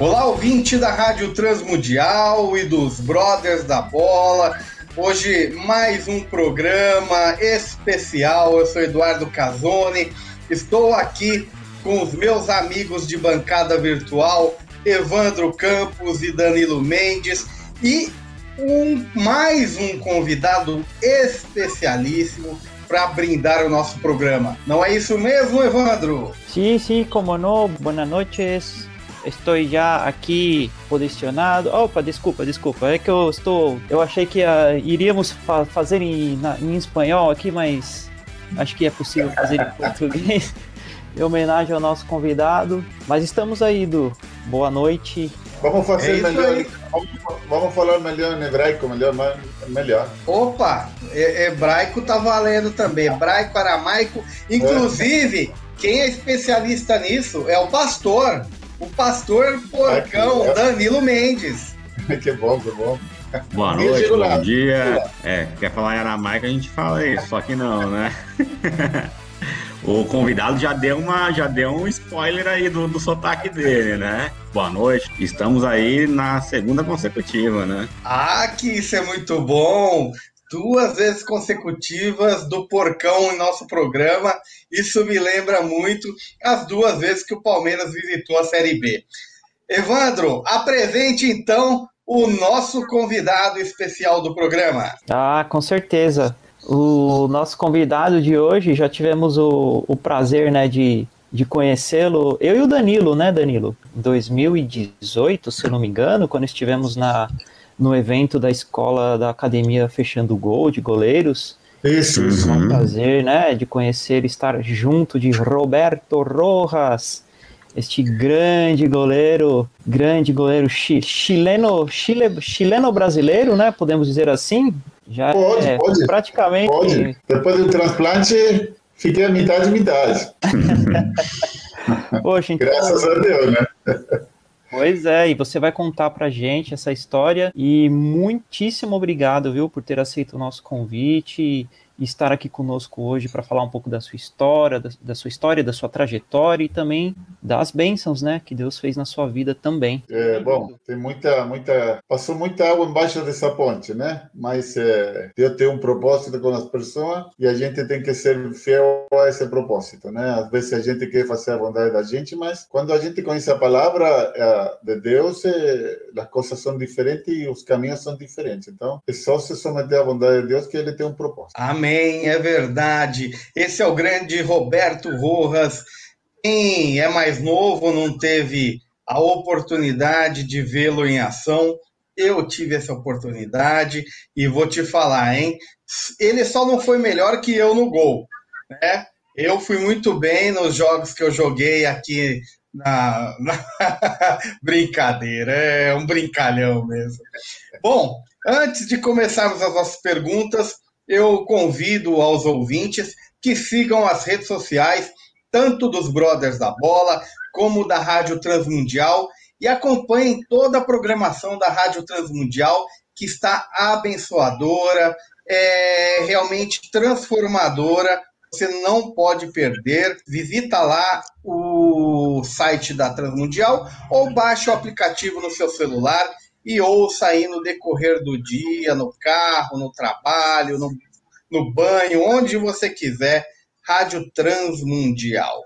Olá, ouvinte da Rádio Transmundial e dos Brothers da Bola. Hoje, mais um programa especial. Eu sou Eduardo Casoni. Estou aqui com os meus amigos de bancada virtual, Evandro Campos e Danilo Mendes. E um, mais um convidado especialíssimo para brindar o nosso programa. Não é isso mesmo, Evandro? Sim, sim, como não. Boas noites. Estou já aqui posicionado. Opa, desculpa, desculpa. É que eu estou. Eu achei que uh, iríamos fa fazer em, na, em espanhol aqui, mas acho que é possível fazer em português. em homenagem ao nosso convidado. Mas estamos aí, do boa noite. Vamos fazer é melhor. Vamos, vamos, falar melhor em hebraico, melhor, melhor. Opa, hebraico tá valendo também. Hebraico, aramaico. Inclusive, quem é especialista nisso é o pastor o pastor porcão Aqui, Danilo Mendes. que bom, que bom. Boa noite, bom dia. É, quer falar em aramaico, a gente fala isso, só que não, né? o convidado já deu, uma, já deu um spoiler aí do, do sotaque dele, né? Boa noite. Estamos aí na segunda consecutiva, né? Ah, que isso é muito bom duas vezes consecutivas do Porcão em nosso programa. Isso me lembra muito as duas vezes que o Palmeiras visitou a Série B. Evandro, apresente então o nosso convidado especial do programa. Ah, com certeza. O nosso convidado de hoje, já tivemos o, o prazer né, de, de conhecê-lo, eu e o Danilo, né, Danilo? Em 2018, se não me engano, quando estivemos na, no evento da escola da academia Fechando Gol de goleiros. Isso, isso. É um prazer, né, de conhecer, estar junto de Roberto Rojas, este grande goleiro, grande goleiro chi, chileno, chile, chileno brasileiro, né, podemos dizer assim. Já pode, é pode, praticamente. Pode. Depois do transplante, fiquei a metade, metade. Poxa, então... Graças a Deus, né? Pois é, e você vai contar pra gente essa história. E muitíssimo obrigado, viu, por ter aceito o nosso convite e estar aqui conosco hoje para falar um pouco da sua história, da, da, sua história, da sua trajetória e também das bênçãos, né, que Deus fez na sua vida também. É, bom, tem muita, muita, passou muita água embaixo dessa ponte, né? Mas é, Deus tem um propósito com as pessoas e a gente tem que ser fiel a esse propósito, né? Às vezes a gente quer fazer a vontade da gente, mas quando a gente conhece a palavra é, de Deus, é, as coisas são diferentes e os caminhos são diferentes. Então, é só se someter à vontade de Deus que Ele tem um propósito. Amém. Amém, é verdade. Esse é o grande Roberto Rojas. Quem é mais novo não teve a oportunidade de vê-lo em ação. Eu tive essa oportunidade e vou te falar, hein? Ele só não foi melhor que eu no gol, né? Eu fui muito bem nos jogos que eu joguei aqui na, na... brincadeira, é um brincalhão mesmo. Bom, antes de começarmos as nossas perguntas, eu convido aos ouvintes que sigam as redes sociais, tanto dos Brothers da Bola, como da Rádio Transmundial, e acompanhem toda a programação da Rádio Transmundial, que está abençoadora, é realmente transformadora. Você não pode perder. Visita lá o site da Transmundial ou baixe o aplicativo no seu celular e ouça aí no decorrer do dia, no carro, no trabalho, no, no banho, onde você quiser, Rádio Transmundial.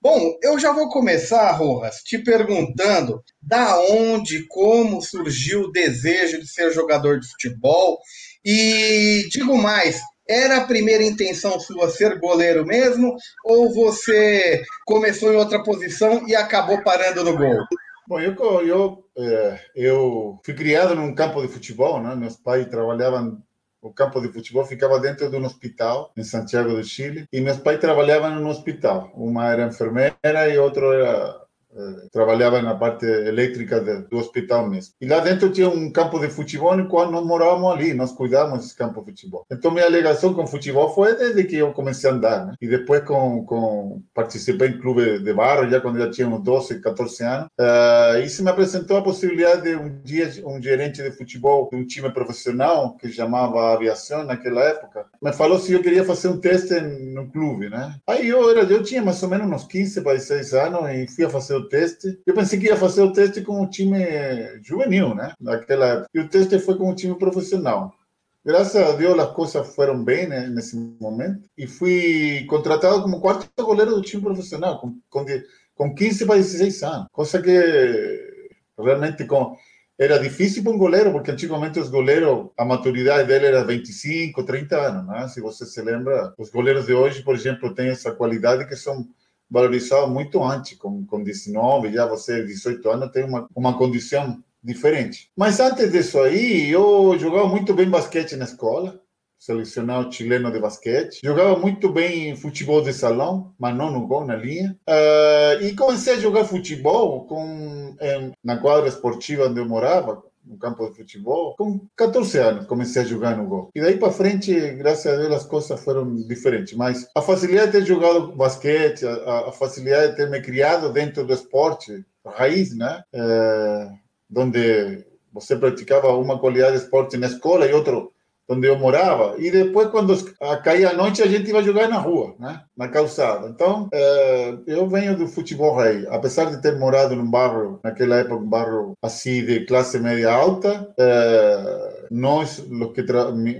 Bom, eu já vou começar, Rojas, te perguntando da onde, como surgiu o desejo de ser jogador de futebol. E digo mais, era a primeira intenção sua ser goleiro mesmo? Ou você começou em outra posição e acabou parando no gol? Bom, eu, eu, é, eu fui criado num campo de futebol, né? Meus pais trabalhavam o campo de futebol ficava dentro de um hospital em Santiago do Chile e meus pais trabalhavam no hospital. Uma era enfermeira e outro era eh, trabalhava na parte elétrica do hospital mesmo. E lá dentro tinha um campo de futebol no qual nós morávamos ali, nós cuidávamos desse campo de futebol. Então minha ligação com o futebol foi desde que eu comecei a andar, né? E depois com, com participei em clube de barro, já quando já tinha uns 12, 14 anos. Uh, isso me apresentou a possibilidade de um dia um gerente de futebol de um time profissional que chamava Aviação naquela época, me falou se eu queria fazer um teste no clube, né? Aí eu era, eu tinha mais ou menos uns 15 para 16 anos e fui a fazer o teste. Eu pensei que ia fazer o teste com o time juvenil, né? Naquela época. E o teste foi com o time profissional. Graças a Deus as coisas foram bem né, nesse momento e fui contratado como quarto goleiro do time profissional com, com, com 15 para 16 anos. Coisa que realmente com, era difícil para um goleiro, porque antigamente os goleiros, a maturidade dele era 25, 30 anos, né? Se você se lembra, os goleiros de hoje, por exemplo, têm essa qualidade que são valorizado muito antes, com, com 19, já você, 18 anos, tem uma, uma condição diferente. Mas antes disso aí, eu jogava muito bem basquete na escola, selecionado chileno de basquete. Jogava muito bem futebol de salão, mas não no gol, na linha. Uh, e comecei a jogar futebol com, em, na quadra esportiva onde eu morava, no campo de futebol. Com 14 anos comecei a jogar no gol. E daí para frente, graças a Deus, as coisas foram diferentes. Mas a facilidade de ter jogado basquete, a, a facilidade de ter me criado dentro do esporte, raiz, né? É, onde você praticava uma qualidade de esporte na escola e outro onde eu morava, e depois, quando caía a noite, a gente ia jogar na rua, né? na calçada. Então, é, eu venho do futebol rei. Apesar de ter morado num bairro, naquela época, um bairro assim de classe média alta, é, nós, os que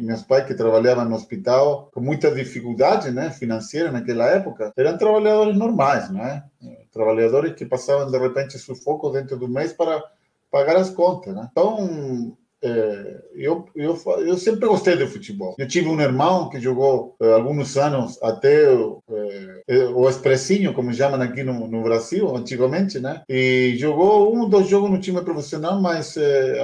meus pais que trabalhavam no hospital, com muita dificuldade né, financeira naquela época, eram trabalhadores normais, né? trabalhadores que passavam, de repente, sufoco dentro do mês para pagar as contas. Né? Então, é, eu, eu, eu sempre gostei de futebol. Eu tive um irmão que jogou é, alguns anos até é, o expressinho, como chamam aqui no, no, Brasil, antigamente, né? E jogou um ou dois jogos no time profissional, mas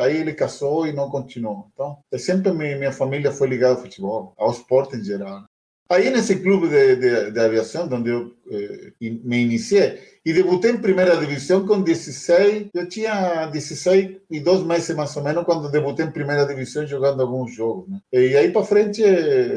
aí ele casou e não continuou. Então, sempre minha, minha família foi ligada ao futebol, ao esporte em geral. Aí nesse clube de, de, de eu eh, me iniciei, e debutei em primeira divisão com 16, eu tinha 16 e dois meses mais ou menos quando debutei em primeira divisão jogando alguns jogos. Né? E aí para frente,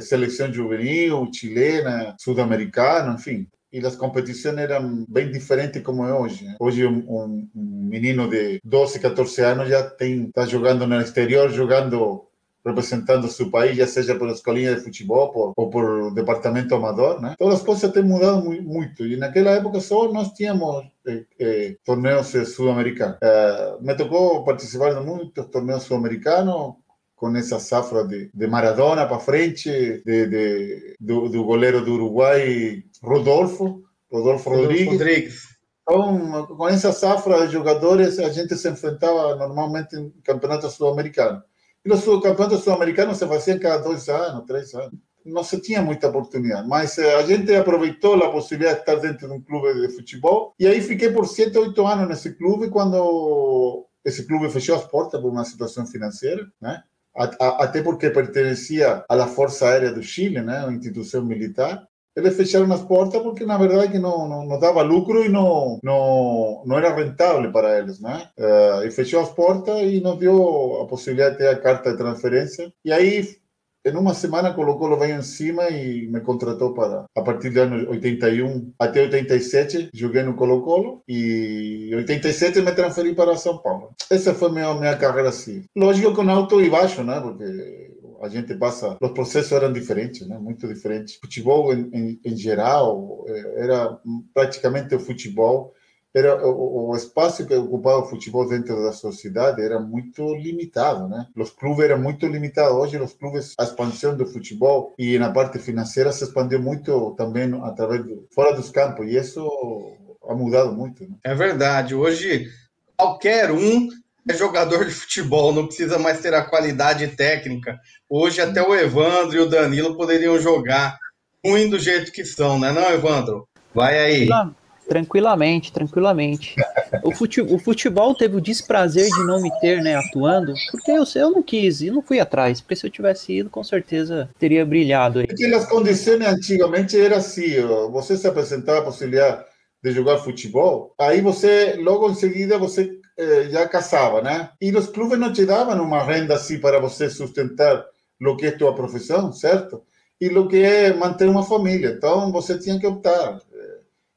seleção juvenil, chilena, sul-americana, enfim. E as competições eram bem diferentes como é hoje. Né? Hoje um, um, menino de 12, 14 anos já está jogando no exterior, jogando representando su país, ya sea por escolinha de futebol por, ou por departamento amador, né? Todas as coisas têm mudado muito. E naquela época só nós tínhamos eh, eh, torneios sul-americanos. Eh, me tocou participar de muitos torneios sul-americanos, com essa safra de, de Maradona para frente, de, de, do, do goleiro do Uruguai, Rodolfo, Rodolfo Rodrigues. Rodrigues. Então, com essa safra de jogadores, a gente se enfrentava normalmente em campeonatos sul-americanos. E os campeonatos sul-americanos se faziam cada dois anos, três anos. Não se tinha muita oportunidade, mas eh, a gente aproveitou a possibilidade de estar dentro de um clube de futebol. E aí fiquei por sete, oito anos nesse clube, quando esse clube fechou as portas por uma situação financeira, né? até porque pertencia à Força Aérea do Chile, né, uma instituição militar eles fecharam as portas porque na verdade que não, não, não dava lucro e não, não, não era rentável para eles, né? Uh, e fechou as portas e nos deu a possibilidade de ter a carta de transferência. E aí, em uma semana, colocou o veio em cima e me contratou para, a partir do ano 81 até 87, joguei no Colo-Colo e em 87 me transferi para São Paulo. Essa foi minha, minha carreira assim. Lógico com alto e baixo, né? Porque a gente passa, os processos eram diferentes, né? muito diferentes. Futebol em, em, em geral eh, era praticamente o futebol era o, o, espaço que ocupava o futebol dentro da sociedade era muito limitado, né? Os clubes eram muito limitados. Hoje os clubes, a expansão do futebol e na parte financeira se expandiu muito também através do, fora dos campos e isso ha mudado muito. Né? É verdade. Hoje qualquer um é jogador de futebol, não precisa mais ter a qualidade técnica. Hoje até o Evandro e o Danilo poderiam jogar ruim do jeito que são, né, não, Evandro? Vai aí. Tranquilamente, tranquilamente. o, futebol, o futebol teve o desprazer de não me ter, né, atuando, porque eu, eu não quis e não fui atrás, porque se eu tivesse ido, com certeza teria brilhado aí. Porque as condições antigamente era assim, você se apresentava a possibilidade de jogar futebol, aí você, logo em seguida, você eh, já casava, né? E os clubes não te davam uma renda assim para você sustentar o que é tua profissão, certo? E o que é manter uma família. Então, você tinha que optar.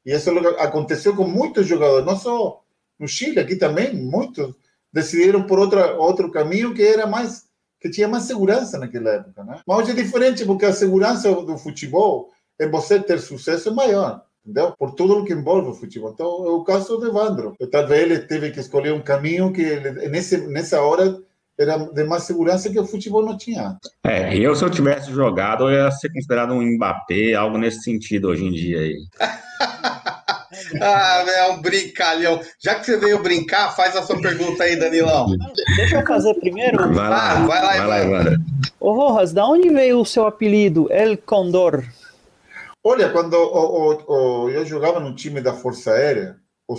E isso aconteceu com muitos jogadores, não só no Chile, aqui também, muitos decidiram por outra, outro caminho que era mais que tinha mais segurança naquela época, né? Mas hoje é diferente porque a segurança do futebol é você ter sucesso maior, entendeu? Por tudo o que envolve o futebol. Então, é o caso de Evandro. Talvez ele teve que escolher um caminho que ele, nesse, nessa hora era de mais segurança que o futebol não tinha. É, eu se eu tivesse jogado, eu ia ser considerado um Mbappé, algo nesse sentido hoje em dia aí. ah, é um brincalhão. Já que você veio brincar, faz a sua pergunta aí, Danilão. Deixa eu fazer primeiro. Vai lá, ah, vai lá, vai lá Evandro. Ô, Rojas, da onde veio o seu apelido, El Condor? Olha, quando o, o, o, eu jogava no time da Força Aérea, o,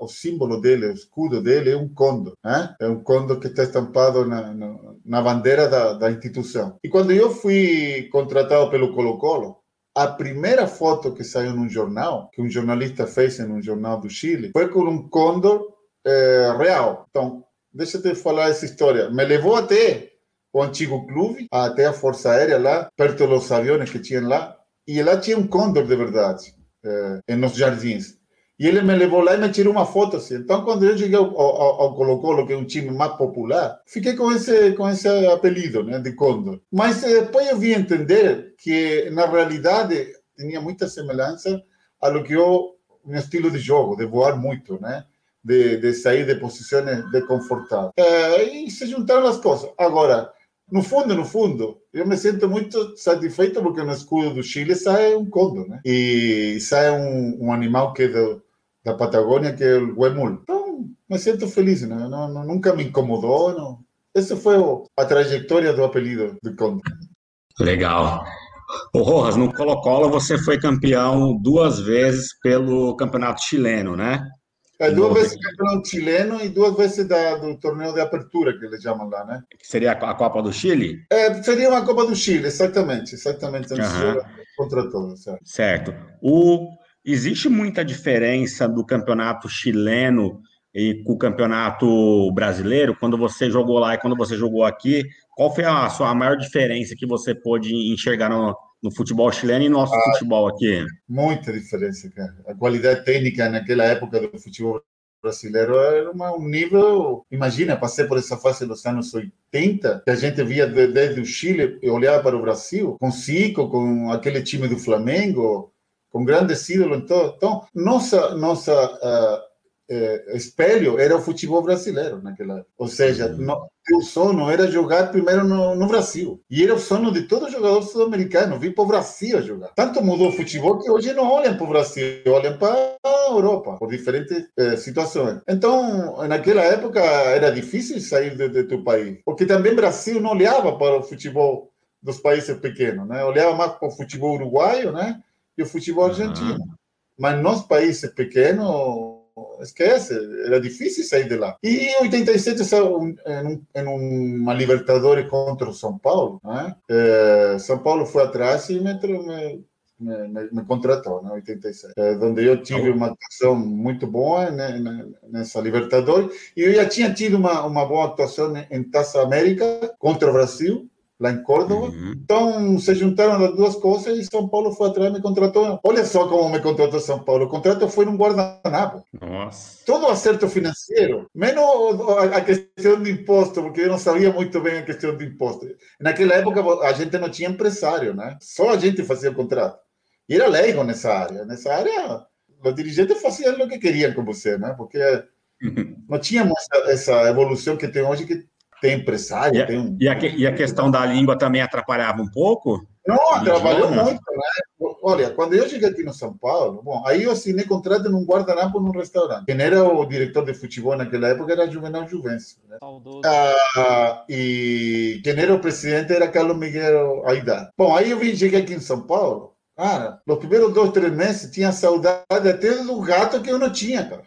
o, símbolo dele, o escudo dele é um condor, né? é um condor que está estampado na, na, na bandeira da, da, instituição. E quando eu fui contratado pelo Colo-Colo, a primeira foto que saiu num jornal, que um jornalista fez em um jornal do Chile, foi com um condor é, real. Então, deixa eu te falar essa história. Me levou até o antigo clube, até a Força Aérea lá, perto dos aviões que tinham lá, e lá tinha um condor de verdade, é, nos jardins. E ele me levou lá e me tirou uma foto assim. Então, quando eu cheguei ao, ao, Colo-Colo, que é um time mais popular, fiquei com esse, com esse apelido, né, de Condor. Mas eh, depois eu vim entender que, na realidade, tinha muita semelhança ao que eu, meu estilo de jogo, de voar muito, né? De, de sair de posições de confortável. É, e se juntaram as coisas. Agora, no fundo, no fundo, eu me sinto muito satisfeito porque no escudo do Chile sai um condor, né? E sai um, um animal que é do, da Patagônia, que é o Huemul. Então, me sinto feliz, né? Não, não, nunca me incomodou. Não. Essa foi a trajetória do apelido do Conde. Legal. O Rojas, no Colo-Colo você foi campeão duas vezes pelo campeonato chileno, né? É, duas vezes campeão chileno e duas vezes da, do torneio de apertura, que eles chamam lá, né? Seria a Copa do Chile? É, seria uma Copa do Chile, exatamente. Exatamente. Uhum. Contra todos. Certo. certo. O Existe muita diferença do campeonato chileno e com o campeonato brasileiro? Quando você jogou lá e quando você jogou aqui, qual foi a sua maior diferença que você pôde enxergar no, no futebol chileno e no nosso ah, futebol aqui? Muita diferença, cara. A qualidade técnica naquela época do futebol brasileiro era uma, um nível. Imagina, passei por essa fase dos anos 80, que a gente via desde o Chile e olhava para o Brasil, com Zico, com aquele time do Flamengo, com grandes ídolos. Então, então nossa, nossa uh, uh, espelho era o futebol brasileiro naquela. Ou seja, uhum. no, o sonho era jogar primeiro no, no, Brasil. E era o sonho de todo jogador sul-americano, vir para o Brasil jogar. Tanto mudou o futebol que hoje não olham para o Brasil, olham para a Europa, por diferentes eh, situações. Então, naquela época, era difícil sair de, de teu país, porque também o Brasil não olhava para o futebol dos países pequenos, né? Olhava mais para o futebol uruguaio, né? e o futebol argentino. Uhum. Mas nos países pequenos, esquece, era difícil sair de lá. E em 87 saiu em, em uma Libertadores contra o São Paulo. Né? É, São Paulo foi atrás e me, me, me, me contratou, né, 87. É, onde eu tive uma atuação muito boa né, nessa Libertadores. E eu já tinha tido uma, uma boa atuação em Taça América contra o Brasil lá em Córdoba. Uhum. Então se juntaram as duas coisas e São Paulo foi atrás e me contratou. Olha só como me contratou São Paulo. O contrato foi num guardanapo. Nossa. Todo acerto financeiro, menos a questão de imposto, porque eu não sabia muito bem a questão de imposto. Naquela época a gente não tinha empresário, né? Só a gente fazia o contrato. E era leigo nessa área. Nessa área, os dirigentes faziam o que queriam com você, né? Porque uhum. não tínhamos essa evolução que tem hoje que tem empresário, e a, tem um... E a, e a questão da língua também atrapalhava um pouco? Não, atrapalhou muito, né? Olha, quando eu cheguei aqui no São Paulo, bom, aí eu assinei contrato num guardanapo num restaurante. Quem era o diretor de futebol naquela época era Juvenal Juvencio. Né? Ah, e quem era o presidente era Carlos Miguel Aidar. Bom, aí eu vim, cheguei aqui em São Paulo, cara, nos primeiros dois, três meses tinha saudade até do gato que eu não tinha, cara.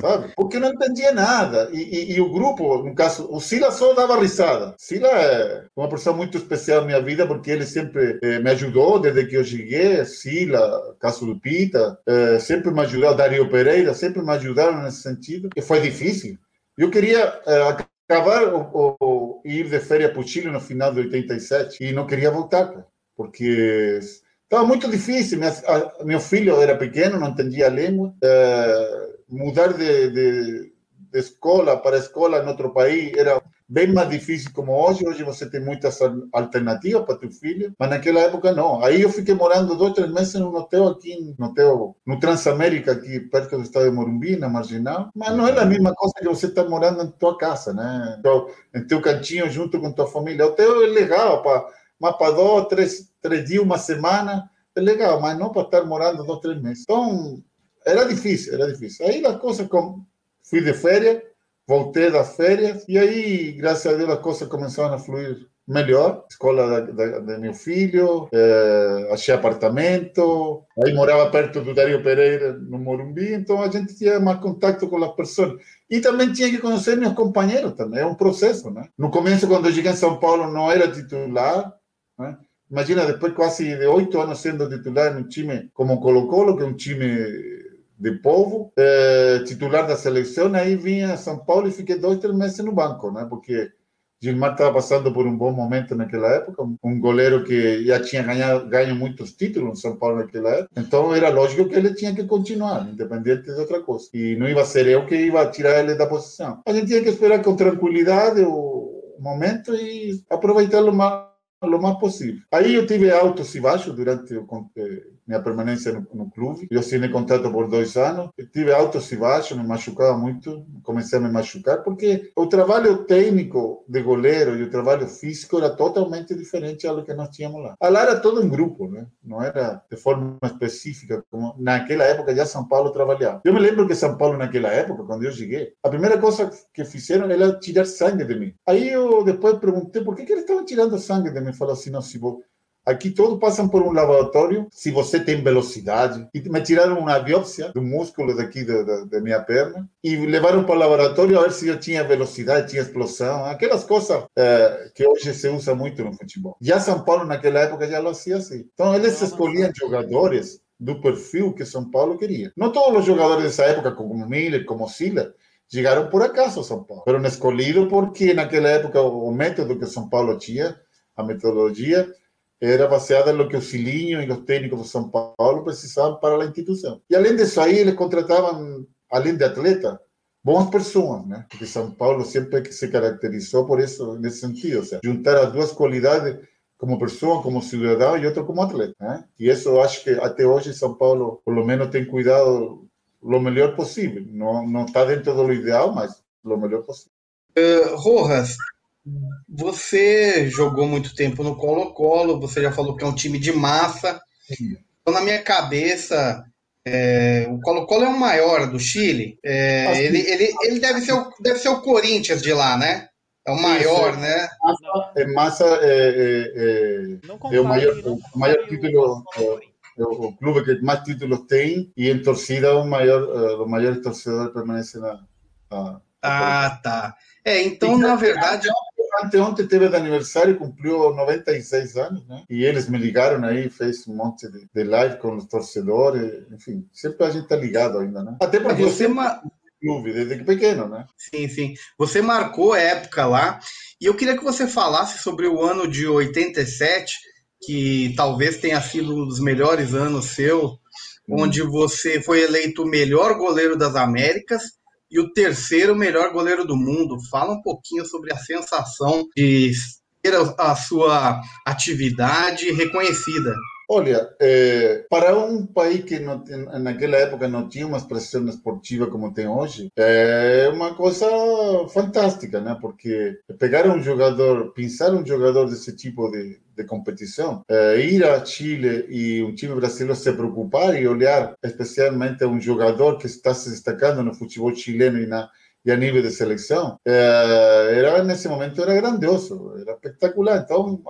Sabe? Porque não entendia nada. E, e, e, o grupo, no caso, o Sila só dava risada. Sila é uma pessoa muito especial na minha vida, porque ele sempre eh, me ajudou desde que eu cheguei. Sila, caso do Pita, eh, sempre me ajudou. Dario Pereira, sempre me ajudaram nesse sentido. E foi difícil. Eu queria eh, acabar o, o, ir de férias para o Chile no final de 87 e não queria voltar, porque estava muito difícil. Minha, a, meu filho era pequeno, não entendia a língua. Uh, mudar de, de, de, escola para escola em outro país era bem mais difícil como hoje. Hoje você tem muitas alternativas para teu filho, mas naquela época não. Aí eu fiquei morando dois, três meses num hotel aqui, no hotel, no Transamérica, aqui perto do estado de Morumbi, na Marginal. Mas não é a mesma coisa que você estar tá morando em tua casa, né? Então, em teu cantinho, junto com tua família. O hotel é legal, para, mas para dois, três, três dias, uma semana, é legal, mas não para estar morando dois, três meses. Então, era difícil, era difícil. Aí as coisas, com... fui de férias, voltei das férias, e aí, graças a Deus, as coisas começaram a fluir melhor. Escola de meu filho, é, achei apartamento, aí morava perto do Dario Pereira, no Morumbi, então a gente tinha mais contato com as pessoas. E também tinha que conhecer meus companheiros também, é um processo, né? No começo, quando eu cheguei em São Paulo, não era titular, né? Imagina, depois quase de oito anos sendo titular num time como Colo-Colo, que é um time de povo, é, titular da seleção, aí vinha a São Paulo e fiquei dois, três meses no banco, né? Porque Gilmar estava passando por um bom momento naquela época, um goleiro que já tinha ganhado, ganho muitos títulos em São Paulo naquela época, então era lógico que ele tinha que continuar, independente de outra coisa. E não ia ser eu que ia tirar ele da posição. A gente tinha que esperar com tranquilidade o momento e aproveitá-lo mais, o mais possível. Aí eu tive altos e baixos durante o minha permanência no, no, clube. Eu assinei contrato por dois anos. Eu tive altos e baixos, me machucava muito, comecei a me machucar, porque o trabalho técnico de goleiro e o trabalho físico era totalmente diferente do que nós tínhamos lá. Lá era todo um grupo, né? não era de forma específica, como naquela época já São Paulo trabalhava. Eu me lembro que São Paulo, naquela época, quando eu cheguei, a primeira coisa que fizeram era tirar sangue de mim. Aí eu depois perguntei por que, que eles estavam tirando sangue de mim. Falou assim: não, se vou Aqui todos passam por um laboratório, se você tem velocidade. E me tiraram uma biópsia do músculo daqui da, da, da, minha perna e levaram para o laboratório a ver se eu tinha velocidade, tinha explosão, aquelas coisas é, que hoje se usa muito no futebol. Já São Paulo, naquela época, já lo fazia assim. Então, eles escolhiam jogadores do perfil que São Paulo queria. Não todos os jogadores dessa época, como Miller, como Sila, chegaram por acaso a São Paulo. Foram escolhidos porque naquela época o método que São Paulo tinha, a metodologia, era baseada no que o Cilinho e os técnicos de São Paulo precisavam para a instituição. E além disso aí, eles contratavam, além de atleta, boas pessoas, né? Porque São Paulo sempre se caracterizou por isso, nesse sentido, ou seja, juntar as duas qualidades como pessoa, como cidadão e outro como atleta, né? E isso acho que até hoje São Paulo, por lo menos, tem cuidado o melhor possível. Não não está dentro do ideal, mas o melhor possível. Uh, Rojas, você jogou muito tempo no Colo-Colo, você já falou que é um time de massa. Então, na minha cabeça, é, o Colo-Colo é o maior do Chile. É, ele, ele, ele deve, ser o, deve ser o Corinthians de lá, né? É o maior, Isso, né? Massa, é, massa é, é, é, é o maior, o maior título. É, o clube que mais títulos tem e em torcida o maior, o maior torcedor permanece na. na ah, tá. É, então, na verdade. Anteontem teve de aniversário, cumpriu 96 anos, né? E eles me ligaram aí, fez um monte de, de live com os torcedores, enfim, sempre a gente tá ligado ainda, né? Até porque você. Ma... Clube, desde pequeno, né? Sim, sim. Você marcou a época lá, e eu queria que você falasse sobre o ano de 87, que talvez tenha sido um dos melhores anos seu, hum. onde você foi eleito o melhor goleiro das Américas e o terceiro melhor goleiro do mundo. Fala um pouquinho sobre a sensação de ter a sua atividade reconhecida. Olha, é, para um país que não, naquela época não tinha uma expressão esportiva como tem hoje, é uma coisa fantástica, né? Porque pegar um jogador, pensar um jogador desse tipo de, de competição, é, ir a Chile e um time brasileiro se preocupar e olhar especialmente um jogador que está se destacando no futebol chileno e na e a nível de seleção, é, era nesse momento era grandioso, era espetacular. Então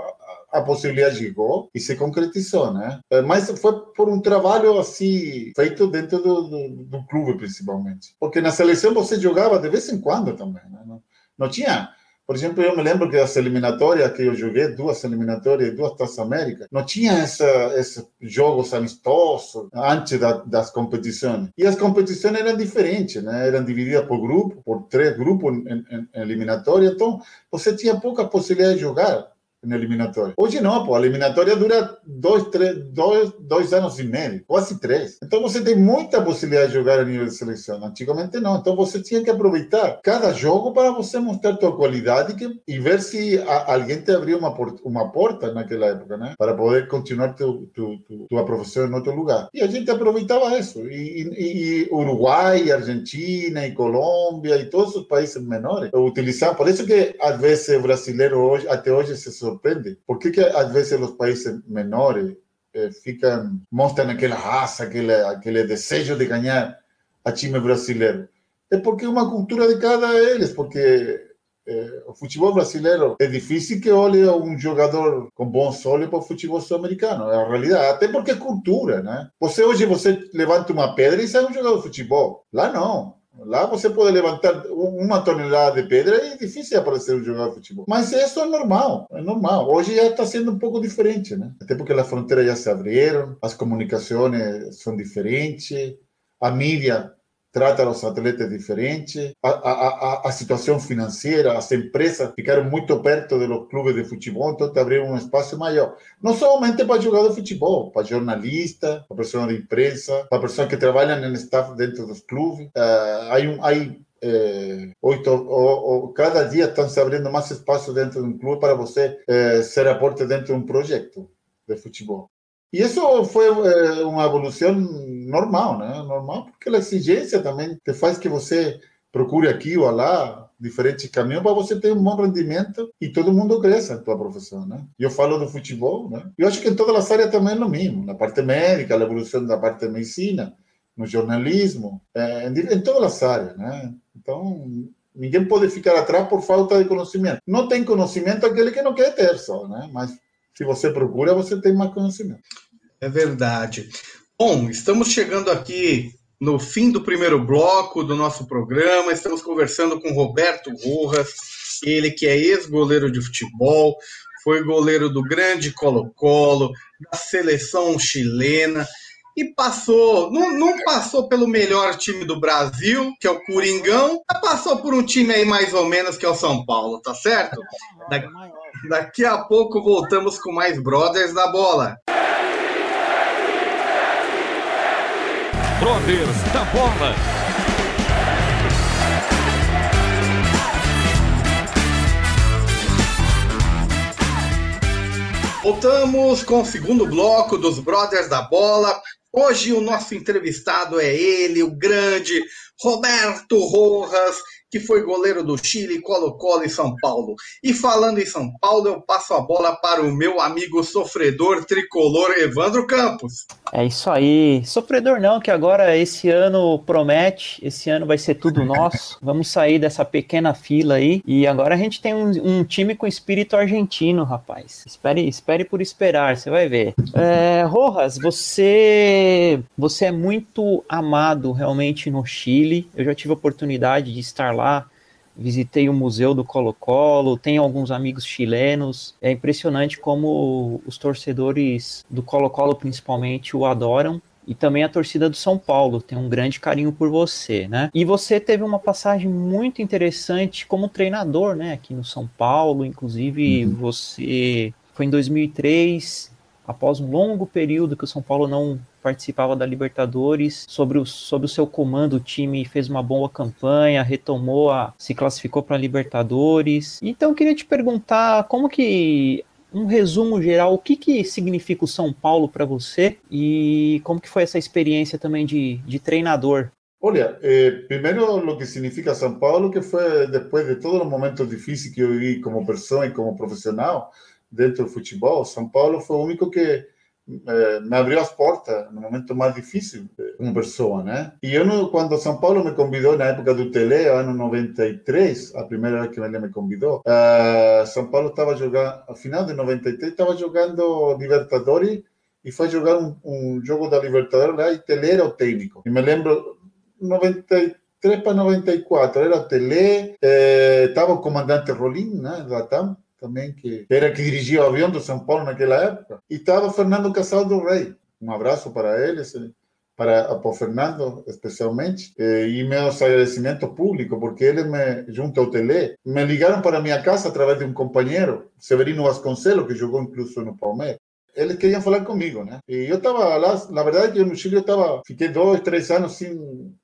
a possibilidade chegou e se concretizou, né? Mas foi por um trabalho assim feito dentro do, do, do clube principalmente, porque na seleção você jogava de vez em quando também, né? não, não tinha por exemplo, eu me lembro que as eliminatórias que eu joguei, duas eliminatórias, duas Taças América, não tinha essa, esses jogos amistosos antes da, das competições. E as competições eram diferentes, né? Eram divididas por grupo, por três grupos em, em, em eliminatória. Então, você tinha pouca possibilidade de jogar na eliminatória. Hoje não, pô, a eliminatória dura dois, três, dois, dois anos e meio, quase três. Então você tem muita possibilidade de jogar a nível de seleção. Antigamente não. Então você tinha que aproveitar cada jogo para você mostrar tua qualidade que, e ver se a, alguém te abriu uma, porta, uma porta naquela época, né? Para poder continuar tu, tu, tu, tua profissão em outro lugar. E a gente aproveitava isso. E, e, e Uruguai, Argentina e Colômbia e todos os países menores utilizavam. Por isso que às vezes o brasileiro hoje, até hoje se sorprende. Por que, que às vezes os países menores eh, ficam, mostram aquela raça, aquele, aquele desejo de ganhar a time brasileiro? É porque é uma cultura de cada eles, porque eh, o futebol brasileiro é difícil que olhe um jogador com bons olhos para o futebol sul-americano, é a realidade, até porque é cultura, né? Você hoje você levanta uma pedra e sai um jogador de futebol. Lá não. Lá você pode levantar uma tonelada de pedra e é difícil aparecer um jogador de futebol. Mas isso é normal, é normal. Hoje já está sendo um pouco diferente, né? Até porque as fronteiras já se abriram, as comunicações são diferentes, a mídia trata os atletas diferente, a, a, a, a, situação financeira, as empresas ficaram muito perto dos clubes de futebol, então abriram um espaço maior. Não somente para jogador de futebol, para jornalista, para pessoa de imprensa, para pessoas que trabalham no staff dentro dos clubes. Uh, há um, há é, oito, ou, ou, cada dia estão se abrindo mais espaço dentro de um clube para você é, ser aporte dentro de um projeto de futebol. E isso foi é, uma evolução normal, né? Normal, porque a exigência também te faz que você procure aqui ou lá diferentes caminhos para você ter um bom rendimento e todo mundo cresça na tua profissão, né? Eu falo do futebol, né? Eu acho que em todas as áreas também é o mesmo, na parte médica, a evolução da parte da medicina, no jornalismo, é, em todas as áreas, né? Então, ninguém pode ficar atrás por falta de conhecimento. Não tem conhecimento aquele que não quer ter só, né? Mas se você procura, você tem mais conhecimento. É verdade. Bom, estamos chegando aqui no fim do primeiro bloco do nosso programa. Estamos conversando com Roberto Rojas, ele que é ex-goleiro de futebol, foi goleiro do grande Colo-Colo, da seleção chilena e passou, não, não, passou pelo melhor time do Brasil, que é o Coringão, mas passou por um time aí mais ou menos que é o São Paulo, tá certo? Da, daqui a pouco voltamos com mais Brothers da Bola. Brothers da Bola. Voltamos com o segundo bloco dos Brothers da Bola. Hoje o nosso entrevistado é ele, o grande Roberto Rojas, que foi goleiro do Chile, Colo-Colo e São Paulo. E falando em São Paulo, eu passo a bola para o meu amigo sofredor tricolor Evandro Campos. É isso aí. Sofredor não, que agora esse ano promete, esse ano vai ser tudo nosso. Vamos sair dessa pequena fila aí. E agora a gente tem um, um time com espírito argentino, rapaz. Espere, espere por esperar, você vai ver. É, Rojas, você, você é muito amado realmente no Chile. Eu já tive a oportunidade de estar lá lá, visitei o museu do Colo-Colo, tenho alguns amigos chilenos. É impressionante como os torcedores do Colo-Colo, principalmente, o adoram. E também a torcida do São Paulo tem um grande carinho por você, né? E você teve uma passagem muito interessante como treinador, né? Aqui no São Paulo, inclusive uhum. você foi em 2003, após um longo período que o São Paulo não participava da Libertadores, sobre o, sobre o seu comando o time fez uma boa campanha, retomou a, se classificou para a Libertadores. Então eu queria te perguntar como que um resumo geral, o que, que significa o São Paulo para você e como que foi essa experiência também de, de treinador? Olha, eh, primeiro o que significa São Paulo, que foi depois de todos os momentos difíceis que eu vivi como pessoa e como profissional dentro do futebol, São Paulo foi o único que eh, me abriu as portas no momento mais difícil como pessoa, né? E eu, não, quando São Paulo me convidou, na época do Tele, ano 93, a primeira vez que ele me convidou, uh, São Paulo estava jogando, a final de 93, estava jogando Libertadores e foi jogar um, um, jogo da Libertadores lá e Tele era o técnico. E me lembro, 93 para 94, era o Tele, estava eh, o comandante Rolim, né, da TAM, também, que era que dirigia o avião do São Paulo naquela época, e estava Fernando Casal do Rei. Um abraço para eles, para, o Fernando especialmente, e meus agradecimentos públicos, porque eles, me, junto ao Tele, me ligaram para minha casa através de um companheiro, Severino Vasconcelos, que jogou incluso no Palmeiras. Eles queriam falar comigo, né? E eu estava lá, na verdade, eu no Chile eu estava, fiquei dois, três anos sem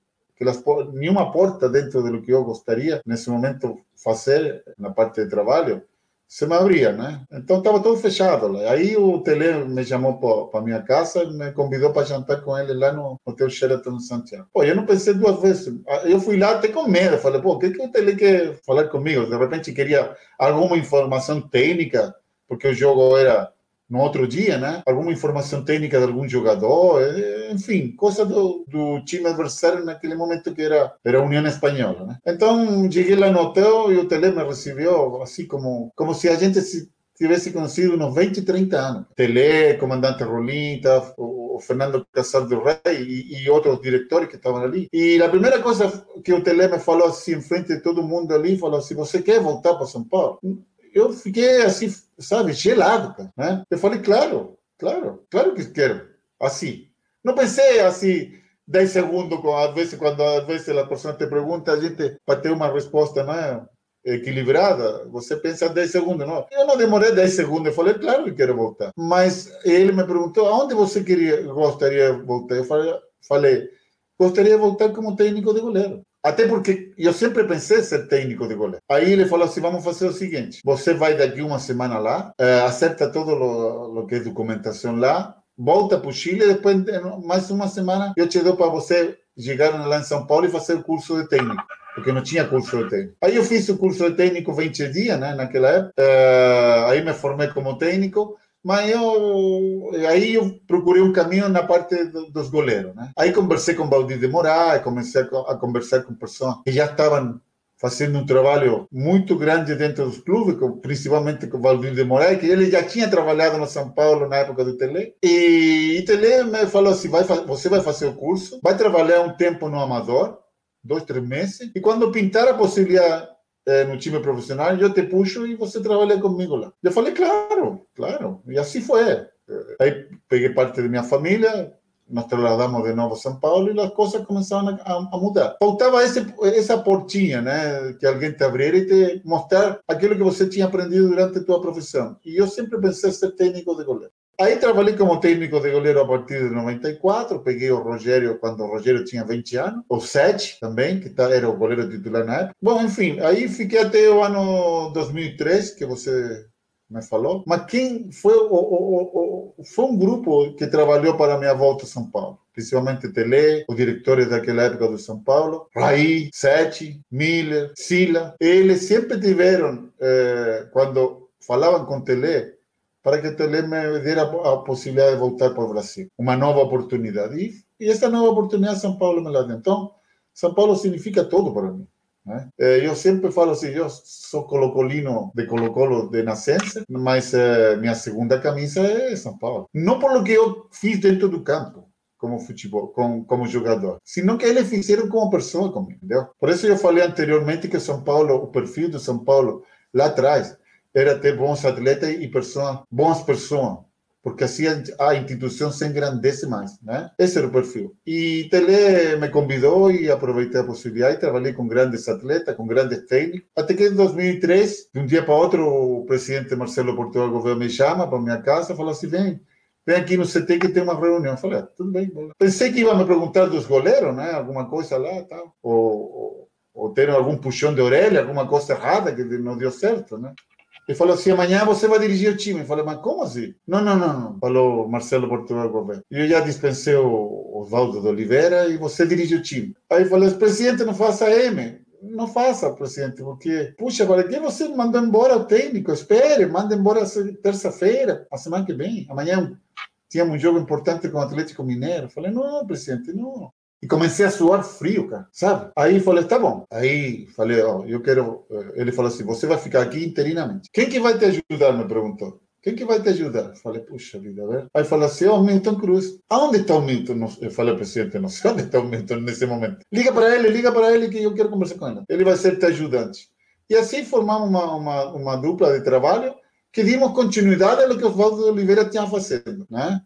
las, nenhuma porta dentro do que eu gostaria nesse momento fazer na parte de trabalho se me abria, né? Então estava tudo fechado. Aí o Tele me chamou para minha casa e me convidou para jantar com ele lá no Hotel Sheraton Santiago. Pô, eu não pensei duas vezes. Eu fui lá até com medo. Falei, pô, o que, que o Tele quer falar comigo? De repente queria alguma informação técnica, porque o jogo era no outro dia, né? Alguma informação técnica de algum jogador, eh, enfim, coisa do, do time adversário naquele momento que era, era a União Espanhola, né? Então, cheguei lá no hotel e o Tele me recebeu assim como, como se a gente se tivesse conhecido uns 20, 30 anos. Tele, comandante Rolim, o, o Fernando Casal do Rei e, e, outros diretores que estavam ali. E a primeira coisa que o Tele me falou assim, em frente de todo mundo ali, falou assim, você quer voltar para São Paulo? Eu fiquei assim, sabe, gelado, cara, né? Eu falei, claro, claro, claro que quero, assim. Não pensei assim, 10 segundos, às vezes, quando às vezes a pessoa te pergunta, a gente, para ter uma resposta, né? equilibrada, você pensa 10 segundos, não. Eu não demorei 10 segundos, eu falei, claro que quero voltar. Mas ele me perguntou, aonde você queria, gostaria de voltar? Eu falei, falei, gostaria de voltar como técnico de goleiro. Até porque eu sempre pensei ser técnico de goleiro. Aí ele falou assim: vamos fazer o seguinte: você vai daqui uma semana lá, é, acerta todo o, que é documentação lá, volta para o Chile, depois mais uma semana eu te dou para você chegar lá em São Paulo e fazer o curso de técnico porque não tinha curso de técnico. Aí eu fiz o curso de técnico 20 dias, né, naquela época. Uh, aí me formei como técnico mas eu aí eu procurei um caminho na parte dos goleiros, né? Aí conversei com Valdir de Moraes, comecei a conversar com pessoas que já estavam fazendo um trabalho muito grande dentro dos clubes, principalmente com Valdir de Moraes, que ele já tinha trabalhado no São Paulo na época do Tele. E, o Tele me falou assim, vai, você vai fazer o curso, vai trabalhar um tempo no Amador, dois, três meses, e quando pintar a possibilidade é, no time profissional, eu te puxo e você trabalha comigo lá. Eu falei, claro, claro. E assim foi. Aí peguei parte de minha família, nos trasladamos de novo a São Paulo e as coisas começaram a, a, mudar. Faltava esse, essa portinha, né? Que alguém te abrisse e te mostrar aquilo que você tinha aprendido durante a tua profissão. E eu sempre pensei ser técnico de goleiro. Aí trabalhei como técnico de goleiro a partir de 94, peguei o Rogério quando o Rogério tinha 20 anos, o Sete também, que era o goleiro titular na época. Bom, enfim, aí fiquei até o ano 2003, que você me falou. Mas quem foi o, o, o, foi um grupo que trabalhou para a minha volta a São Paulo. Principalmente Tele, os diretores daquela época do São Paulo, Raí, Sete, Miller, Sila. Eles sempre tiveram, eh, quando falavam com Tele, para que Tele me diera a possibilidade de voltar para o Brasil. Uma nova oportunidade. E, e essa nova oportunidade São Paulo me la deu. Então, São Paulo significa tudo para mim. Né? Eu sempre falo assim, eu sou colocolino de Colo-Colo de nascença, mas eh, minha segunda camisa é São Paulo. Não por lo que eu fiz dentro do campo, como futebol, como, como jogador, sino que eles fizeram como pessoa comigo, entendeu? Por isso eu falei anteriormente que São Paulo, o perfil do São Paulo lá atrás, era ter bons atletas e pessoas, boas pessoas, porque assim a instituição se engrandece mais, né? Esse era o perfil. E Tele me convidou e aproveitei a possibilidade, trabalhei com grandes atletas, com grandes técnicos, até que em 2003, de um dia para outro, o presidente Marcelo Portugal Gouveia me chama para minha casa e falou assim, vem, vem aqui no CT que tem uma reunião. Eu falei, ah, tudo bem. Pensei que ia me perguntar dos goleiros, né? Alguma coisa lá tal. Ou, ou, ou ter algum puxão de orelha, alguma coisa errada que não deu certo, né? Ele falou assim: amanhã você vai dirigir o time. Eu falei, mas como assim? Não, não, não, não. Falou Marcelo Portugal Gouveia. Eu já dispensei o Oswaldo de Oliveira e você dirige o time. Aí eu falei: presidente, não faça M. Não faça, presidente, porque, puxa, para que você mandou embora o técnico? Espere, manda embora terça-feira, a semana que vem. Amanhã tínhamos um jogo importante com o Atlético Mineiro. Falei, não, presidente, não. E comecei a suar frio, cara, sabe? Aí falei, tá bom. Aí falei, ó, eu quero. Ele falou assim: você vai ficar aqui interinamente. Quem que vai te ajudar? Me perguntou. Quem que vai te ajudar? Falei, puxa vida, ver. Aí falou assim, ó, oh, Milton Cruz. Aonde está o Milton? Eu falei, presidente, não sei onde está o Milton nesse momento. Liga para ele, liga para ele que eu quero conversar com ele. Ele vai ser teu ajudante. E assim formamos uma, uma, uma dupla de trabalho que dimos continuidade ao que o Oswaldo Oliveira tinha fazendo, né?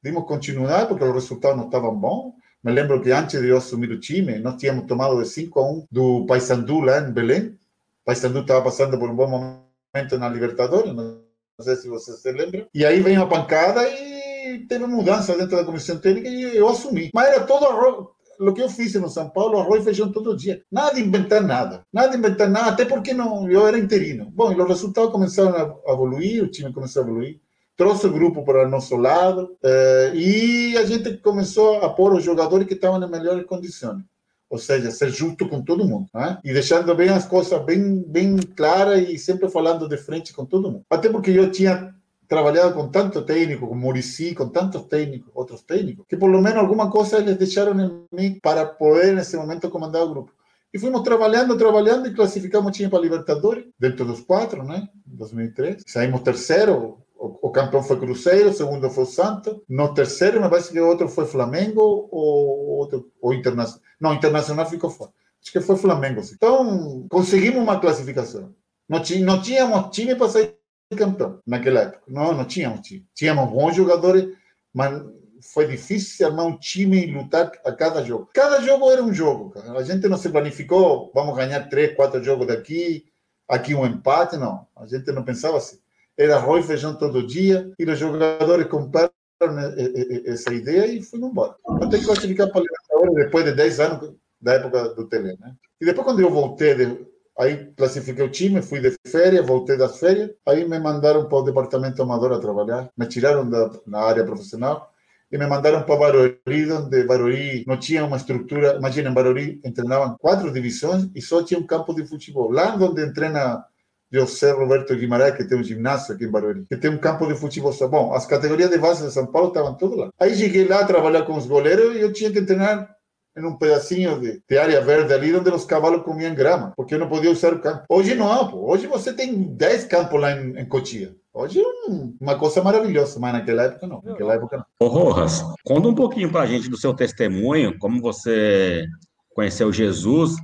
Dimos continuidade porque os resultados não estavam bons. Me lembro que antes de eu assumir o time, nós tínhamos tomado de 5 a 1 do Paysandu lá em Belém. Paysandu estava passando por um bom momento na Libertadores, não sei se você se lembra. E aí veio a pancada e teve mudança dentro da comissão técnica e eu assumi. Mas era todo arroz. O que eu fiz no São Paulo, arroz e feijão todo dia. Nada de inventar nada. Nada de inventar nada, até porque não, eu era interino. Bom, e os resultados começaram a evoluir, o time começou a evoluir trouxe o grupo para nosso lado eh, e a gente começou a pôr os jogadores que estavam em melhores condições. Ou seja, ser justo com todo mundo, né? E deixando bem as coisas bem, bem claras e sempre falando de frente com todo mundo. Até porque eu tinha trabalhado com tanto técnico, com Murici, com tantos técnicos, outros técnicos, que por lo menos alguma coisa eles deixaram em mim para poder, nesse momento, comandar o grupo. E fomos trabalhando, trabalhando e classificamos o time para a Libertadores, dentro dos quatro, né? Em 2003. Saímos terceiro, o, campeão foi Cruzeiro, o segundo foi o Santos, no terceiro me parece que o outro foi Flamengo ou ou Internacional. Não, Internacional ficou fora. Acho que foi Flamengo. Sim. Então, conseguimos uma classificação. Não, não tínhamos time para sair campeão naquela época. Não, não tínhamos time. Tínhamos bons jogadores, mas foi difícil armar um time e lutar a cada jogo. Cada jogo era um jogo. Cara. A gente não se planificou, vamos ganhar três, quatro jogos daqui, aqui um empate, não. A gente não pensava assim era arroz e feijão todo dia, e os jogadores compraram essa ideia e foram embora. Até que classificar para a Libertadores depois de 10 anos da época do Tele, né? E depois quando eu voltei, de, aí classifiquei o time, fui de férias, voltei das férias, aí me mandaram para o departamento amador a trabalhar, me tiraram da na área profissional e me mandaram para Barueri, onde Barueri não tinha uma estrutura, imagina, em Barueri treinavam quatro divisões e só tinha um campo de futebol. Lá onde treina José Roberto Guimarães, que tem um ginásio aqui em Barueri, que tem um campo de futebol. Bom, as categorias de base de São Paulo estavam todas lá. Aí cheguei lá a trabalhar com os goleiros e eu tinha que treinar em um pedacinho de, de, área verde ali onde os cavalos comiam grama, porque eu não podia usar o campo. Hoje não, pô. hoje você tem 10 campos lá em, em Cotia. Hoje é uma coisa maravilhosa, mas naquela época não. Naquela época não. Ô Rojas, conta um pouquinho para a gente do seu testemunho, como você conheceu Jesus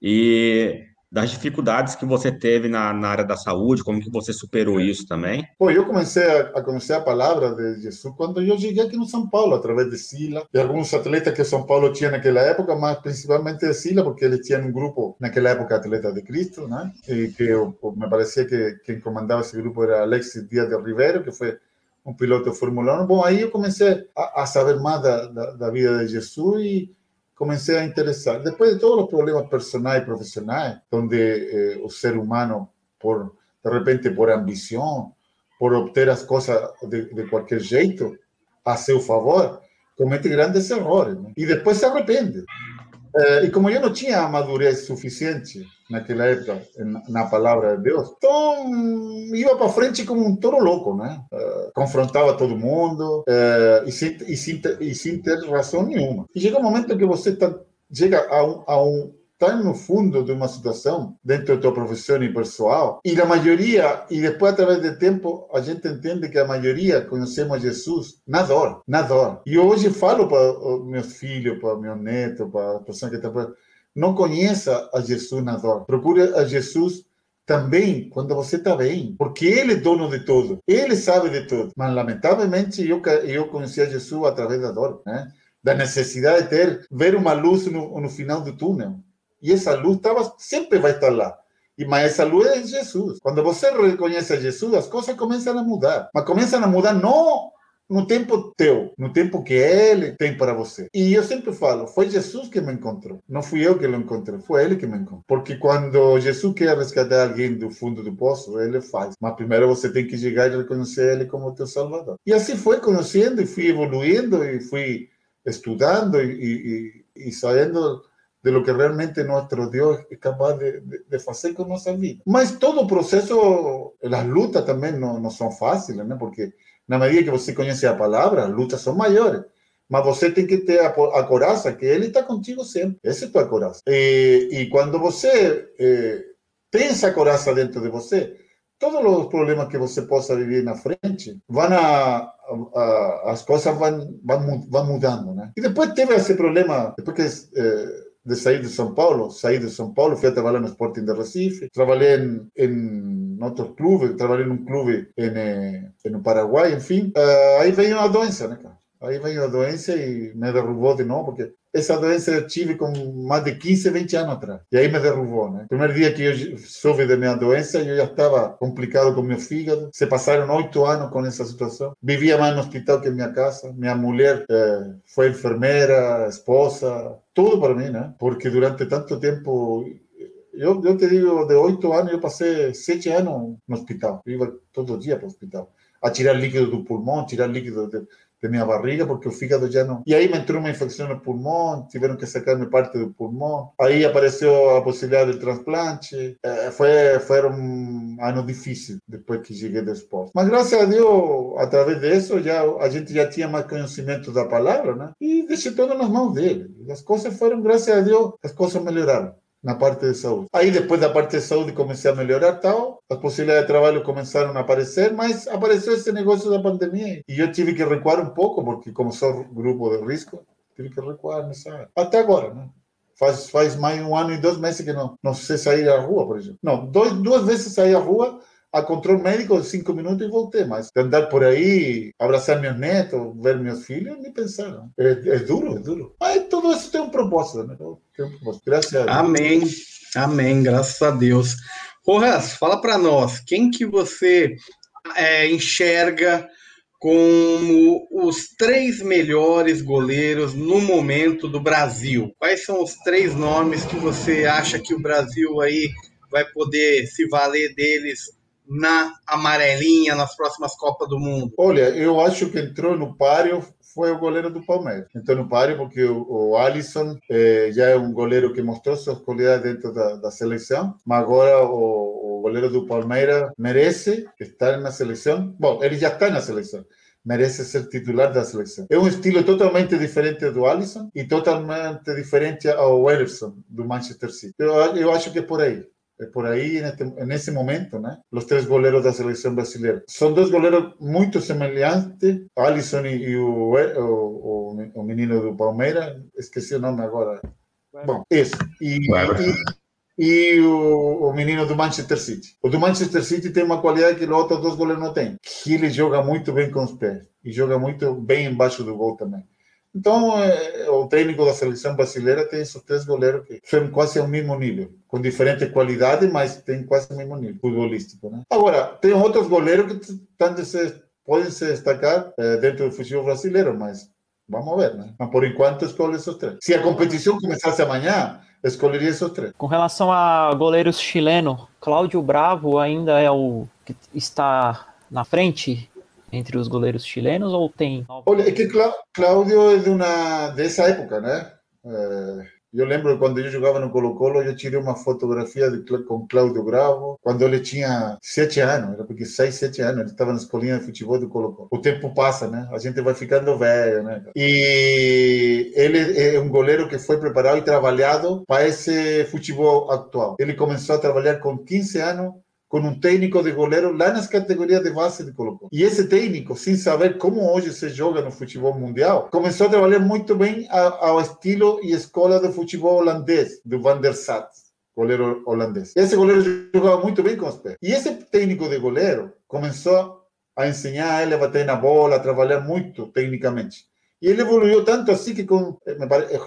e das dificuldades que você teve na, na, área da saúde, como que você superou isso também? Pô, eu comecei a, a, conhecer a palavra de Jesus quando eu cheguei aqui no São Paulo, através de Sila, e alguns atletas que São Paulo tinha naquela época, mas principalmente de Sila, porque ele tinha um grupo, naquela época, Atleta de Cristo, né? E que eu, me parecia que quem comandava esse grupo era Alexis Dias de Ribeiro, que foi um piloto Fórmula 1. Bom, aí eu comecei a, a saber mais da, da, da vida de Jesus e comecei a interessar. Depois de todos os problemas personais e profissionais, onde eh, o ser humano, por de repente por ambição, por obter as coisas de, de qualquer jeito, a seu favor, comete grandes errores. E depois se arrepende. Eh, e como eu não tinha madurez suficiente naquela época na palavra de Deus, então ia para frente como um toro louco, né? Uh, confrontava todo mundo uh, e, sem, ter razão nenhuma. E chega um momento que você tá, chega a a um está no fundo de uma situação dentro da tua profissão e pessoal e a maioria e depois através do tempo a gente entende que a maioria conhecemos Jesus na dor, na dor. E hoje falo para meus filhos, para meu neto, para a pessoa que está não conheça a Jesus na dor. Procure a Jesus também quando você está bem, porque Ele é dono de tudo, Ele sabe de tudo. Mas lamentavelmente eu eu conheci a Jesus através da dor, né? Da necessidade de ter ver uma luz no, no final do túnel. E essa luz tava, sempre vai estar lá. E, mas essa luz é Jesus. Quando você reconhece a Jesus, as coisas começam a mudar. Mas começam a mudar não no tempo teu, no tempo que ele tem para você. E eu sempre falo, foi Jesus que me encontrou. Não fui eu que o encontrei, foi ele que me encontrou. Porque quando Jesus quer resgatar alguém do fundo do poço, ele faz. Mas primeiro você tem que chegar e reconhecer ele como teu salvador. E assim foi conhecendo e fui evoluindo e fui estudando e, e, e saindo de lo que realmente nuestro Dios es capaz de, de, de con nuestra vida. Mas todo o processo, as lutas também não, não são fáceis, né? Porque Na medida que você conhece a palavra, as lutas são maiores. Mas você tem que ter a, a coragem que ele está contigo sempre. Essa é a tua coragem. E, e quando você eh, tem dentro de você, todos os problemas que você possa viver na frente, vão a, a, as coisas vão, vão, vão mudando, né? E depois teve esse problema, depois que eh, de sair de São Paulo, saí de São Paulo, fui a trabalhar no Sporting de Recife, trabalhei em, em outro clube, trabalhei num clube em, eh, no Paraguai, enfim. Uh, aí veio a doença, né, cara? Aí veio a doença e me derrubou de novo, porque essa doença eu tive com mais de 15, 20 anos atrás. E aí me derrubou, né? Primeiro dia que eu soube da minha doença, eu já estava complicado com meu fígado. Se passaram oito anos com essa situação. Vivia mais no hospital que em minha casa. Minha mulher eh, foi enfermeira, esposa, tudo para mim, né? Porque durante tanto tempo eu, eu te digo, de oito anos, eu passei sete anos no hospital. Eu ia todo dia para o hospital. A tirar líquido do pulmão, tirar líquido de, de minha barriga, porque o fígado já não. E aí me entrou uma infecção no pulmão, tiveram que sacar-me parte do pulmão. Aí apareceu a possibilidade de transplante. É, foi, foi um ano difícil depois que cheguei do esporte. Mas graças a Deus, através disso, já, a gente já tinha mais conhecimento da palavra, né? E deixei tudo nas mãos dele. As coisas foram, graças a Deus, as coisas melhoraram na parte de saúde. Aí depois da parte de saúde comecei a melhorar tal, as possibilidades de trabalho começaram a aparecer, mas apareceu esse negócio da pandemia e eu tive que recuar um pouco, porque como sou grupo de risco, tive que recuar nessa área. Até agora, né? Faz, faz mais um ano e dois meses que não, não sei sair à rua, por exemplo. Não, dois, duas vezes saí à rua a controle médico, cinco minutos e voltei. Mas andar por aí, abraçar meus netos, ver meus filhos, nem pensar. É, é, duro, é duro. Mas tudo isso tem um propósito, né? Tem um propósito. Graças a Deus. Amém. Amém, graças a Deus. Rojas, fala para nós, quem que você é, enxerga como os três melhores goleiros no momento do Brasil? Quais são os três nomes que você acha que o Brasil aí vai poder se valer deles na amarelinha nas próximas Copas do Mundo? Olha, eu acho que entrou no páreo foi o goleiro do Palmeiras. Entrou no páreo porque o, o Alisson eh, já é um goleiro que mostrou suas qualidades dentro da, da seleção, mas agora o, o goleiro do Palmeiras merece estar na seleção. Bom, ele já está na seleção merece ser titular da seleção. É um estilo totalmente diferente do Alisson e totalmente diferente ao Ederson do Manchester City. Eu, eu acho que é por aí por aí nesse momento, né? Os três goleiros da seleção brasileira. São dois goleiros muito semelhantes, Alisson e o, o, o, menino do Palmeiras, esqueci o nome agora. Bom, esse. E, e, e o, o, menino do Manchester City. O do Manchester City tem uma qualidade que os outros dois goleiros não têm. Que ele joga muito bem com os pés. E joga muito bem embaixo do gol também. Então, é, o técnico da seleção brasileira tem esses três goleiros que são quase ao mesmo nível, com diferente qualidade, mas tem quase o mesmo nível futebolístico. Né? Agora, tem outros goleiros que estão se, podem se destacar é, dentro do futebol brasileiro, mas vamos ver, né? Mas por enquanto escolhe esses três. Se a competição começasse amanhã, escolheria esses três. Com relação a goleiros chileno, Cláudio Bravo ainda é o que está na frente entre os goleiros chilenos ou tem? Olha, é que Cláudio é de uma dessa época, né? É, eu lembro quando eu jogava no Colo-Colo, eu tirei uma fotografia de, com Cláudio Bravo, quando ele tinha sete anos, era porque seis, sete anos, ele estava na escolinha de futebol do Colo-Colo. O tempo passa, né? A gente vai ficando velho, né? E ele é um goleiro que foi preparado e trabalhado para esse futebol atual. Ele começou a trabalhar com 15 anos com um técnico de goleiro lá nas categorias de base de Colo-Colo. E esse técnico, sem saber como hoje se joga no futebol mundial, começou a trabalhar muito bem ao estilo e escola do futebol holandês, do Van der Sar, goleiro holandês. Esse goleiro jogava muito bem com os pés. E esse técnico de goleiro começou a ensinar ele a bater na bola, a trabalhar muito tecnicamente. E ele evoluiu tanto assim que com,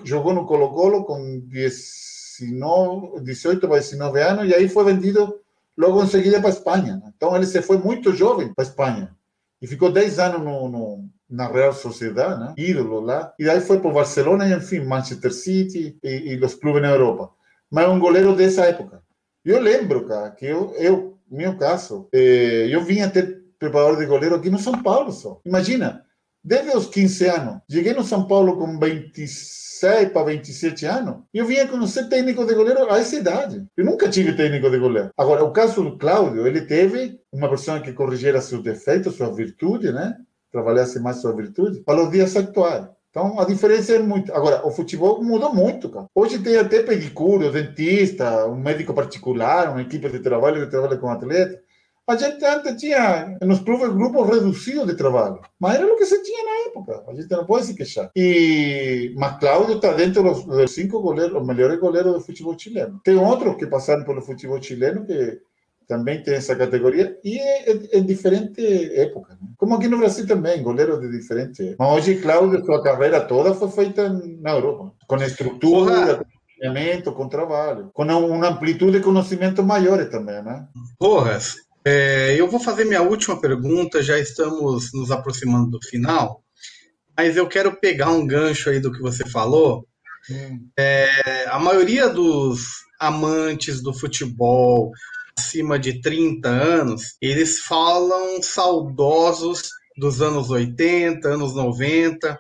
jogou no Colo-Colo com 19, 18 para 19 anos e aí foi vendido logo em seguida para a Espanha. Então ele se foi muito jovem para a Espanha e ficou 10 anos no, no, na Real Sociedade, né? ídolo lá. E daí foi para o Barcelona e, enfim, Manchester City e, e os clubes na Europa. Mas é um goleiro dessa época. Eu lembro, cara, que eu, eu meu caso, eh, eu vinha ter preparador de goleiro aqui no São Paulo só. Imagina, desde os 15 anos, cheguei no São Paulo com 26 26 para 27 anos, eu vinha conhecer técnico de goleiro a essa idade. Eu nunca tive técnico de goleiro. Agora, o caso do Cláudio, ele teve uma pessoa que corrigira seus defeitos, suas virtudes, né? trabalhasse mais sua virtude, para os dias atuais. Então, a diferença é muito. Agora, o futebol mudou muito, cara. Hoje tem até pedicure, dentista, um médico particular, uma equipe de trabalho que trabalha com atleta. A gente antes tinha nos clubes grupos reduzidos de trabalho, mas era o que se tinha na época. A gente não pode se queixar. E mas Cláudio está dentro dos, dos cinco goleiros, os melhores goleiros do futebol chileno. Tem outros que passaram pelo futebol chileno que também tem essa categoria e é, é, é diferente época. Né? Como aqui no Brasil também, goleiros de diferente. Mas hoje Cláudio, sua carreira toda foi feita na Europa, com estrutura. Porra treinamento, com trabalho, com uma amplitude de conhecimento maior também, né? Porras, é, eu vou fazer minha última pergunta, já estamos nos aproximando do final, mas eu quero pegar um gancho aí do que você falou. Hum. É, a maioria dos amantes do futebol acima de 30 anos, eles falam saudosos dos anos 80, anos 90,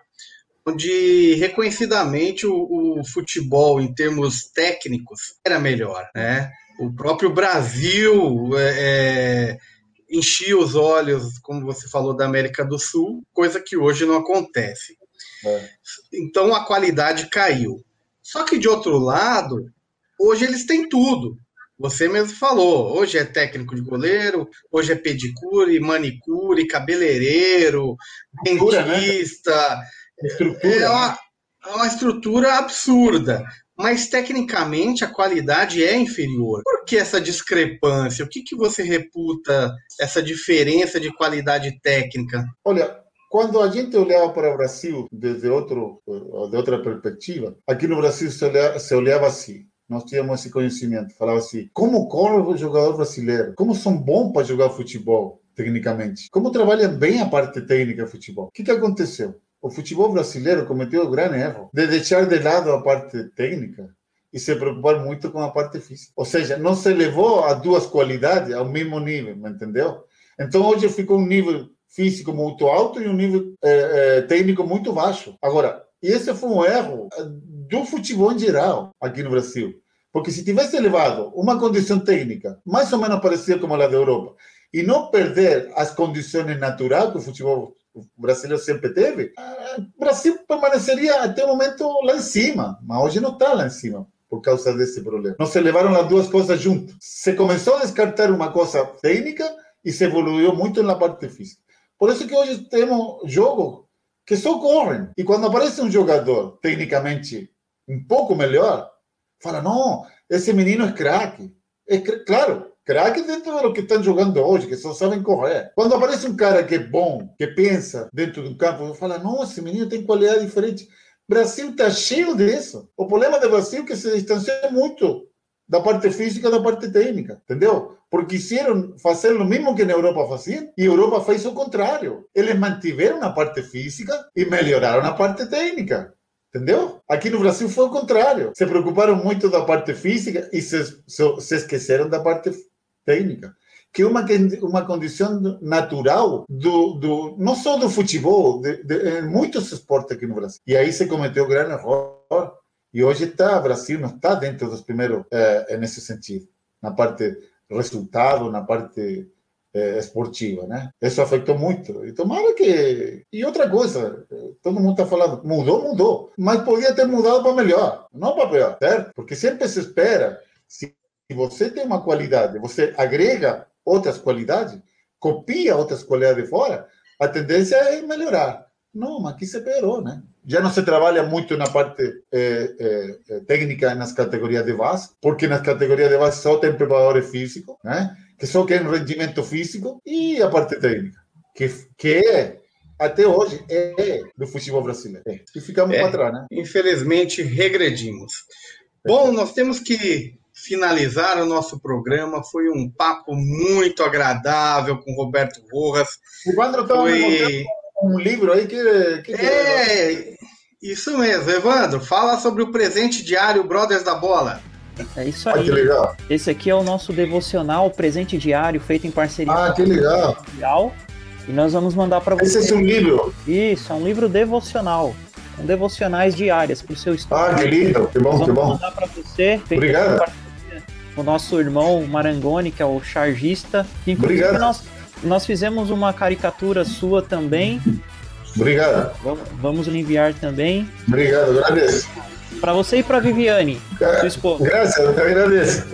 onde reconhecidamente o, o futebol, em termos técnicos, era melhor, né? O próprio Brasil é, é, enchia os olhos, como você falou, da América do Sul, coisa que hoje não acontece. É. Então a qualidade caiu. Só que de outro lado, hoje eles têm tudo. Você mesmo falou, hoje é técnico de goleiro, hoje é pedicure, manicure, cabeleireiro, dentista. Né? Estrutura, é uma, é uma estrutura absurda mas tecnicamente a qualidade é inferior. Por que essa discrepância? O que, que você reputa essa diferença de qualidade técnica? Olha, quando a gente olhava para o Brasil desde outro, de outra perspectiva, aqui no Brasil se olhava, se olhava assim. Nós tínhamos esse conhecimento, falava assim: como corre o jogador brasileiro? Como são bons para jogar futebol, tecnicamente? Como trabalham bem a parte técnica do futebol? O que, que aconteceu? O futebol brasileiro cometeu o grande erro de deixar de lado a parte técnica e se preocupar muito com a parte física. Ou seja, não se levou as duas qualidades ao mesmo nível, entendeu? Então hoje ficou um nível físico muito alto e um nível é, é, técnico muito baixo. Agora, esse foi um erro do futebol em geral aqui no Brasil. Porque se tivesse levado uma condição técnica mais ou menos parecida com a da Europa e não perder as condições naturais que o futebol brasileiro sempre teve, o Brasil permaneceria até o momento lá em cima, mas hoje não está lá em cima por causa desse problema. Não se levaram as duas coisas juntas. Se começou a descartar uma coisa técnica e se evoluiu muito na parte física. Por isso que hoje temos jogos que só correm. E quando aparece um jogador tecnicamente um pouco melhor, fala, não, esse menino é craque. É claro, craque dentro do que estão jogando hoje, que só sabem correr. Quando aparece um cara que é bom, que pensa dentro do campo, fala, nossa, esse menino tem qualidade diferente. Brasil está cheio disso. O problema do Brasil é que se distancia muito da parte física da parte técnica, entendeu? Porque quiseram fazer o mesmo que na Europa fazia e a Europa fez o contrário. Eles mantiveram a parte física e melhoraram a parte técnica. Entendeu? Aqui no Brasil foi o contrário. Se preocuparam muito da parte física e se, se esqueceram da parte técnica, que é uma, uma condição natural do, do não só do futebol, de, de, muitos esportes aqui no Brasil. E aí se cometeu grande erro. E hoje está, o Brasil não está dentro dos primeiros é, nesse sentido, na parte resultado, na parte é, esportiva, né? Isso afetou muito. E tomara que. E outra coisa, todo mundo está falando, mudou, mudou, mas podia ter mudado para melhor, não para pior, certo? Porque sempre se espera, se você tem uma qualidade, você agrega outras qualidades, copia outras qualidades de fora, a tendência é melhorar. Não, mas aqui se piorou, né? Já não se trabalha muito na parte é, é, técnica nas categorias de base, porque nas categorias de base só tem preparadores físicos, né? Que só querem rendimento físico e a parte técnica, que, que é até hoje é do futebol brasileiro. É. E ficamos é, para trás, né? Infelizmente, regredimos. Bom, nós temos que finalizar o nosso programa. Foi um papo muito agradável com Roberto Rojas. O Evandro estava Foi... um livro aí que, que é, é, isso mesmo. Evandro, fala sobre o presente diário Brothers da Bola. É isso aí. Ah, que legal. Esse aqui é o nosso devocional presente diário feito em parceria ah, com a legal. E nós vamos mandar para você. Esse é um livro? Isso, é um livro devocional com devocionais diárias para o seu estudo. Ah, que lindo, que bom, que bom. mandar para você. Obrigado o nosso irmão Marangoni, que é o chargista. Inclusive, Obrigado. nós, nós fizemos uma caricatura sua também. Obrigado. Vamos, vamos lhe enviar também. Obrigado, agradeço. Para você e para Viviane, sua esposa. Graças, eu agradeço.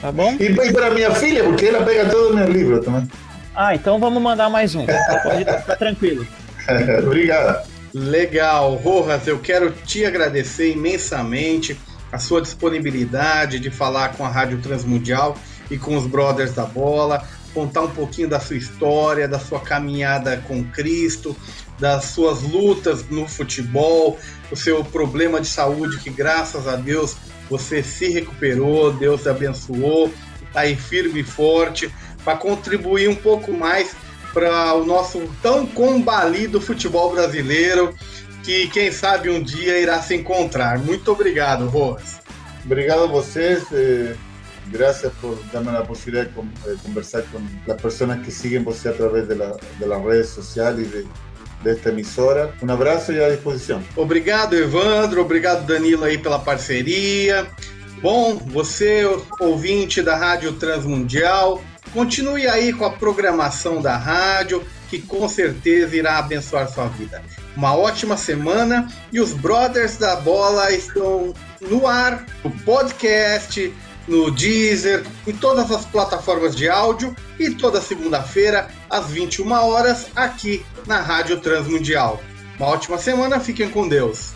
Tá bom? E, e para minha filha, porque ela pega todo o meu livro também. Ah, então vamos mandar mais um. Pode ficar tranquilo. Obrigado. Legal, Rojas, eu quero te agradecer imensamente a sua disponibilidade de falar com a Rádio Transmundial e com os Brothers da Bola, contar um pouquinho da sua história, da sua caminhada com Cristo, das suas lutas no futebol, o seu problema de saúde que graças a Deus você se recuperou, Deus te abençoou, está aí firme e forte para contribuir um pouco mais para o nosso tão combalido futebol brasileiro, que quem sabe um dia irá se encontrar. Muito obrigado, Rojas. Obrigado a vocês. Eh, gracias por darme la posibilidad de conversar con las personas que siguen você através de, la, de las redes sociales y de, de esta emissora. Um abraço e à disposição. Obrigado, Evandro. Obrigado, Danilo, aí pela parceria. Bom, você, ouvinte da Rádio Transmundial, continue aí com a programação da rádio, que com certeza irá abençoar sua vida. Uma ótima semana e os Brothers da Bola estão no ar, no podcast, no Deezer, em todas as plataformas de áudio e toda segunda-feira, às 21 horas, aqui na Rádio Transmundial. Uma ótima semana, fiquem com Deus.